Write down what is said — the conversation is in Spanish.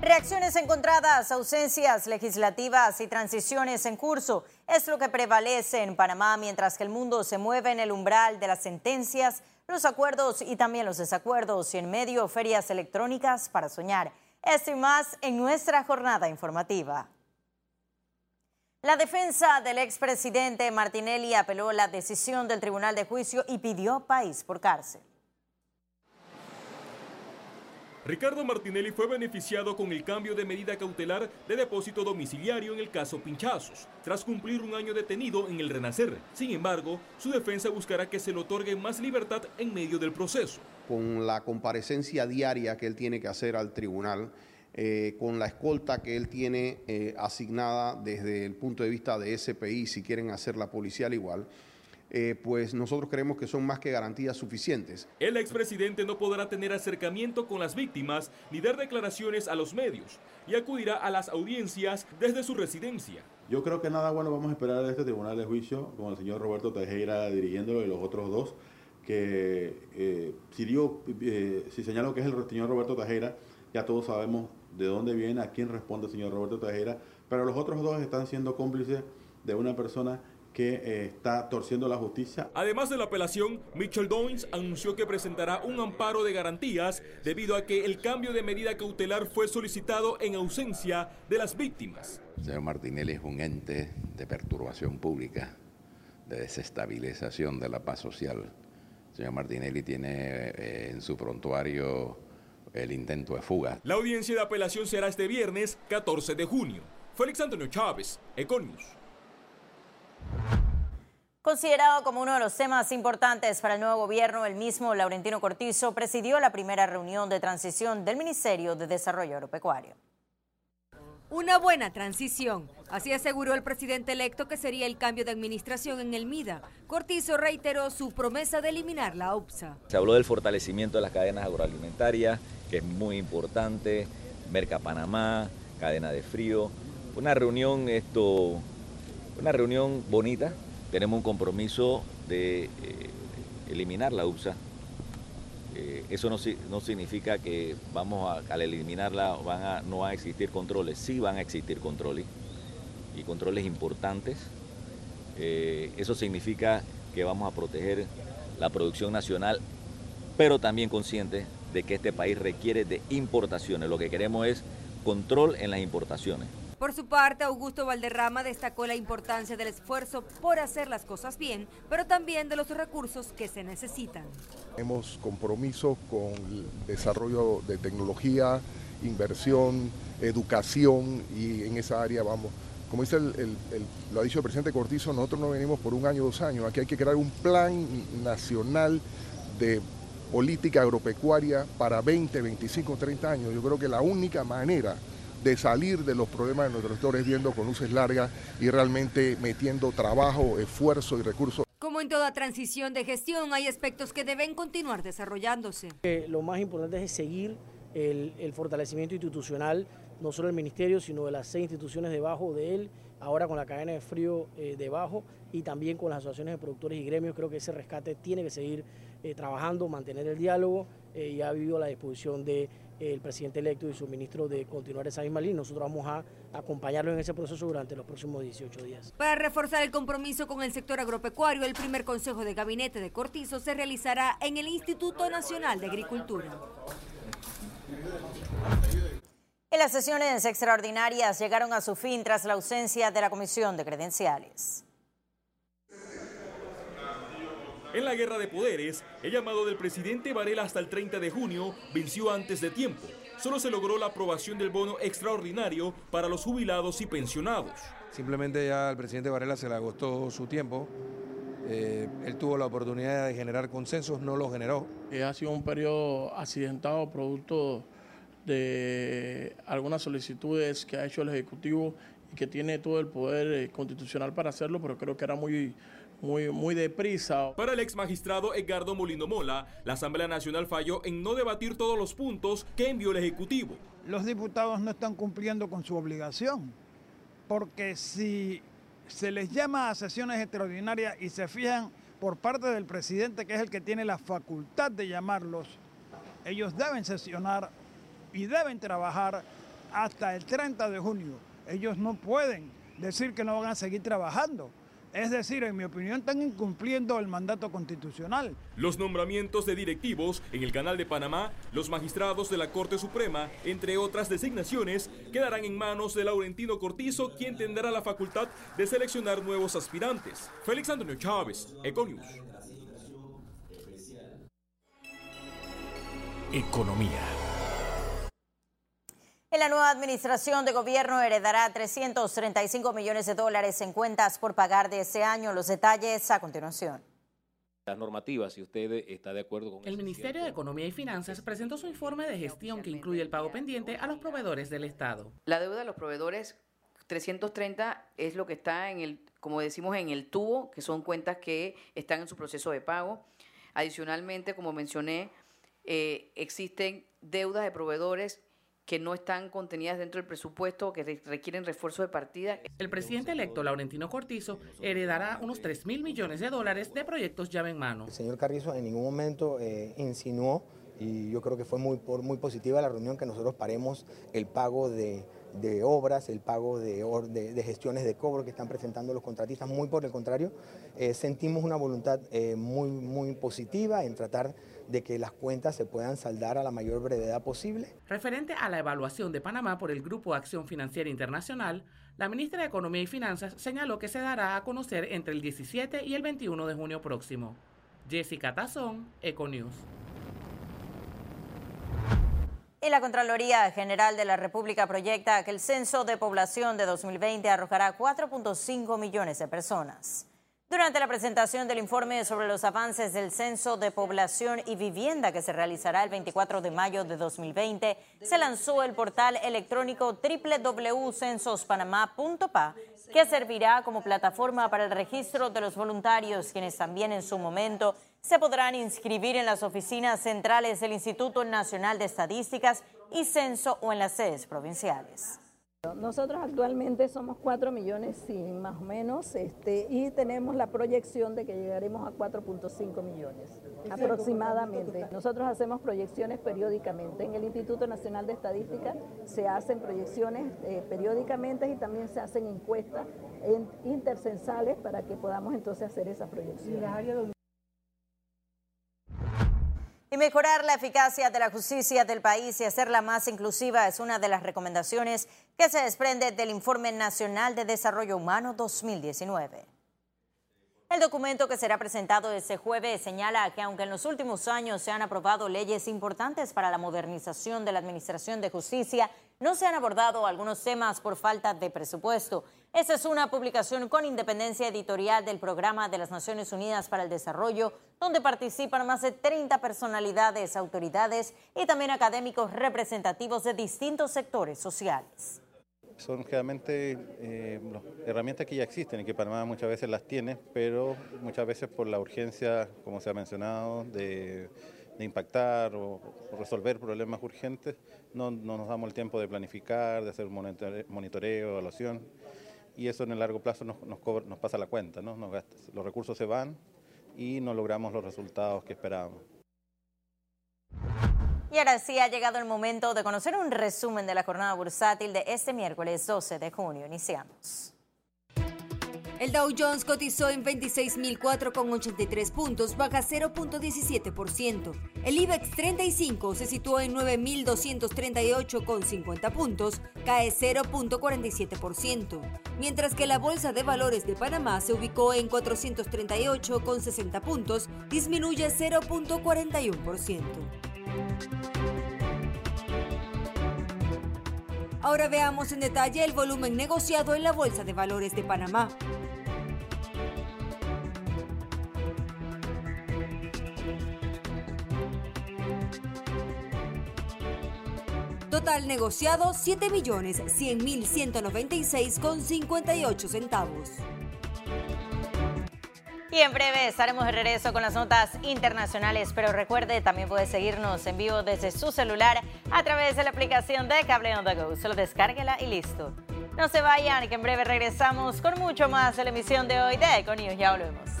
Reacciones encontradas, ausencias legislativas y transiciones en curso es lo que prevalece en Panamá mientras que el mundo se mueve en el umbral de las sentencias, los acuerdos y también los desacuerdos y en medio ferias electrónicas para soñar. Esto y más en nuestra jornada informativa. La defensa del expresidente Martinelli apeló la decisión del Tribunal de Juicio y pidió país por cárcel. Ricardo Martinelli fue beneficiado con el cambio de medida cautelar de depósito domiciliario en el caso Pinchazos, tras cumplir un año detenido en el Renacer. Sin embargo, su defensa buscará que se le otorgue más libertad en medio del proceso. Con la comparecencia diaria que él tiene que hacer al tribunal, eh, con la escolta que él tiene eh, asignada desde el punto de vista de SPI, si quieren hacer la policial igual, eh, pues nosotros creemos que son más que garantías suficientes. El expresidente no podrá tener acercamiento con las víctimas ni dar declaraciones a los medios y acudirá a las audiencias desde su residencia. Yo creo que nada bueno vamos a esperar de este tribunal de juicio con el señor Roberto Tejera dirigiéndolo y los otros dos, que eh, si, digo, eh, si señalo que es el señor Roberto Tejera, ya todos sabemos de dónde viene, a quién responde el señor Roberto Tejera, pero los otros dos están siendo cómplices de una persona que eh, está torciendo la justicia. Además de la apelación, Mitchell Doynes anunció que presentará un amparo de garantías debido a que el cambio de medida cautelar fue solicitado en ausencia de las víctimas. El señor Martinelli es un ente de perturbación pública, de desestabilización de la paz social. El señor Martinelli tiene eh, en su prontuario el intento de fuga. La audiencia de apelación será este viernes 14 de junio. Félix Antonio Chávez, Econius. Considerado como uno de los temas importantes para el nuevo gobierno, el mismo Laurentino Cortizo presidió la primera reunión de transición del Ministerio de Desarrollo Agropecuario. Una buena transición, así aseguró el presidente electo que sería el cambio de administración en el MIDA. Cortizo reiteró su promesa de eliminar la UPSA. Se habló del fortalecimiento de las cadenas agroalimentarias, que es muy importante, Merca Panamá, cadena de frío. Una reunión esto una reunión bonita, tenemos un compromiso de eh, eliminar la UPSA. Eh, eso no, significa que vamos a, al eliminarla van a, no van a existir controles, sí van a existir controles y controles importantes. Eh, eso significa que vamos a proteger la producción nacional, pero también conscientes de que este país requiere de importaciones. Lo que queremos es control en las importaciones. Por su parte, Augusto Valderrama destacó la importancia del esfuerzo por hacer las cosas bien, pero también de los recursos que se necesitan. Tenemos compromiso con el desarrollo de tecnología, inversión, educación y en esa área vamos. Como dice lo ha dicho el presidente Cortizo, nosotros no venimos por un año o dos años, aquí hay que crear un plan nacional de política agropecuaria para 20, 25, 30 años. Yo creo que la única manera de salir de los problemas de nuestros sectores viendo con luces largas y realmente metiendo trabajo, esfuerzo y recursos. Como en toda transición de gestión, hay aspectos que deben continuar desarrollándose. lo más importante es seguir el, fortalecimiento institucional, no solo del ministerio, sino de las seis instituciones debajo de él, ahora con la cadena de frío eh, debajo y también con las asociaciones de productores y gremios. Creo que ese rescate tiene que seguir eh, trabajando, mantener el diálogo eh, y ha habido la disposición de el presidente electo y su ministro de continuar esa misma línea. Nosotros vamos a acompañarlo en ese proceso durante los próximos 18 días. Para reforzar el compromiso con el sector agropecuario, el primer consejo de gabinete de Cortizo se realizará en el Instituto Nacional de Agricultura. Y las sesiones extraordinarias llegaron a su fin tras la ausencia de la Comisión de Credenciales. En la guerra de poderes, el llamado del presidente Varela hasta el 30 de junio venció antes de tiempo. Solo se logró la aprobación del bono extraordinario para los jubilados y pensionados. Simplemente ya al presidente Varela se le agotó su tiempo. Eh, él tuvo la oportunidad de generar consensos, no lo generó. Eh, ha sido un periodo accidentado producto de algunas solicitudes que ha hecho el Ejecutivo y que tiene todo el poder eh, constitucional para hacerlo, pero creo que era muy muy, muy deprisa. Para el ex magistrado Edgardo Molino Mola, la Asamblea Nacional falló en no debatir todos los puntos que envió el Ejecutivo. Los diputados no están cumpliendo con su obligación, porque si se les llama a sesiones extraordinarias y se fijan por parte del presidente, que es el que tiene la facultad de llamarlos, ellos deben sesionar y deben trabajar hasta el 30 de junio. Ellos no pueden decir que no van a seguir trabajando. Es decir, en mi opinión, están incumpliendo el mandato constitucional. Los nombramientos de directivos en el Canal de Panamá, los magistrados de la Corte Suprema, entre otras designaciones, quedarán en manos de Laurentino Cortizo, quien tendrá la facultad de seleccionar nuevos aspirantes. Félix Antonio Chávez, Econius. Economía. En la nueva administración de gobierno heredará 335 millones de dólares en cuentas por pagar de ese año. Los detalles a continuación. Las normativas, si usted está de acuerdo con El Ministerio de Economía y Finanzas presentó su informe de gestión que incluye el pago pendiente a los proveedores del Estado. La deuda de los proveedores 330 es lo que está en el, como decimos, en el tubo, que son cuentas que están en su proceso de pago. Adicionalmente, como mencioné, eh, existen deudas de proveedores que no están contenidas dentro del presupuesto, que requieren refuerzo de partida. El presidente electo Laurentino Cortizo heredará unos 3 mil millones de dólares de proyectos llave en mano. El señor Carrizo en ningún momento eh, insinuó, y yo creo que fue muy, muy positiva la reunión, que nosotros paremos el pago de, de obras, el pago de, de, gestiones de cobro que están presentando los contratistas. Muy por el contrario, eh, sentimos una voluntad eh, muy, muy positiva en tratar de que las cuentas se puedan saldar a la mayor brevedad posible. Referente a la evaluación de Panamá por el Grupo Acción Financiera Internacional, la ministra de Economía y Finanzas señaló que se dará a conocer entre el 17 y el 21 de junio próximo. Jessica Tazón, Econews. Y la Contraloría General de la República proyecta que el censo de población de 2020 arrojará 4.5 millones de personas. Durante la presentación del informe sobre los avances del Censo de Población y Vivienda que se realizará el 24 de mayo de 2020, se lanzó el portal electrónico www.censospanamá.pa, que servirá como plataforma para el registro de los voluntarios, quienes también en su momento se podrán inscribir en las oficinas centrales del Instituto Nacional de Estadísticas y Censo o en las sedes provinciales. Nosotros actualmente somos 4 millones y más o menos este, y tenemos la proyección de que llegaremos a 4.5 millones aproximadamente. Nosotros hacemos proyecciones periódicamente. En el Instituto Nacional de Estadística se hacen proyecciones eh, periódicamente y también se hacen encuestas intercensales para que podamos entonces hacer esa proyección. Y mejorar la eficacia de la justicia del país y hacerla más inclusiva es una de las recomendaciones que se desprende del Informe Nacional de Desarrollo Humano 2019. El documento que será presentado este jueves señala que aunque en los últimos años se han aprobado leyes importantes para la modernización de la Administración de Justicia, no se han abordado algunos temas por falta de presupuesto. Esta es una publicación con independencia editorial del Programa de las Naciones Unidas para el Desarrollo, donde participan más de 30 personalidades, autoridades y también académicos representativos de distintos sectores sociales son realmente eh, herramientas que ya existen y que Panamá muchas veces las tiene, pero muchas veces por la urgencia, como se ha mencionado, de, impactar o, resolver problemas urgentes, no, nos damos el tiempo de planificar, de hacer monitoreo, evaluación, y eso en el largo plazo nos, pasa la cuenta, los recursos se van y no logramos los resultados que esperábamos. Y ahora sí ha llegado el momento de conocer un resumen de la jornada bursátil de este miércoles 12 de junio. Iniciamos. El Dow Jones cotizó en 26.004,83 puntos, baja 0.17%. El IBEX 35 se situó en 9.238,50 puntos, cae 0.47%, mientras que la Bolsa de Valores de Panamá se ubicó en 438,60 puntos, disminuye 0.41%. Ahora veamos en detalle el volumen negociado en la Bolsa de Valores de Panamá. Total negociado 7 millones 100 mil 196 con 58 centavos. Y en breve estaremos de regreso con las notas internacionales, pero recuerde, también puede seguirnos en vivo desde su celular a través de la aplicación de Cable on the Go. Solo descárguela y listo. No se vayan, que en breve regresamos con mucho más de la emisión de hoy de Econews. Ya volvemos.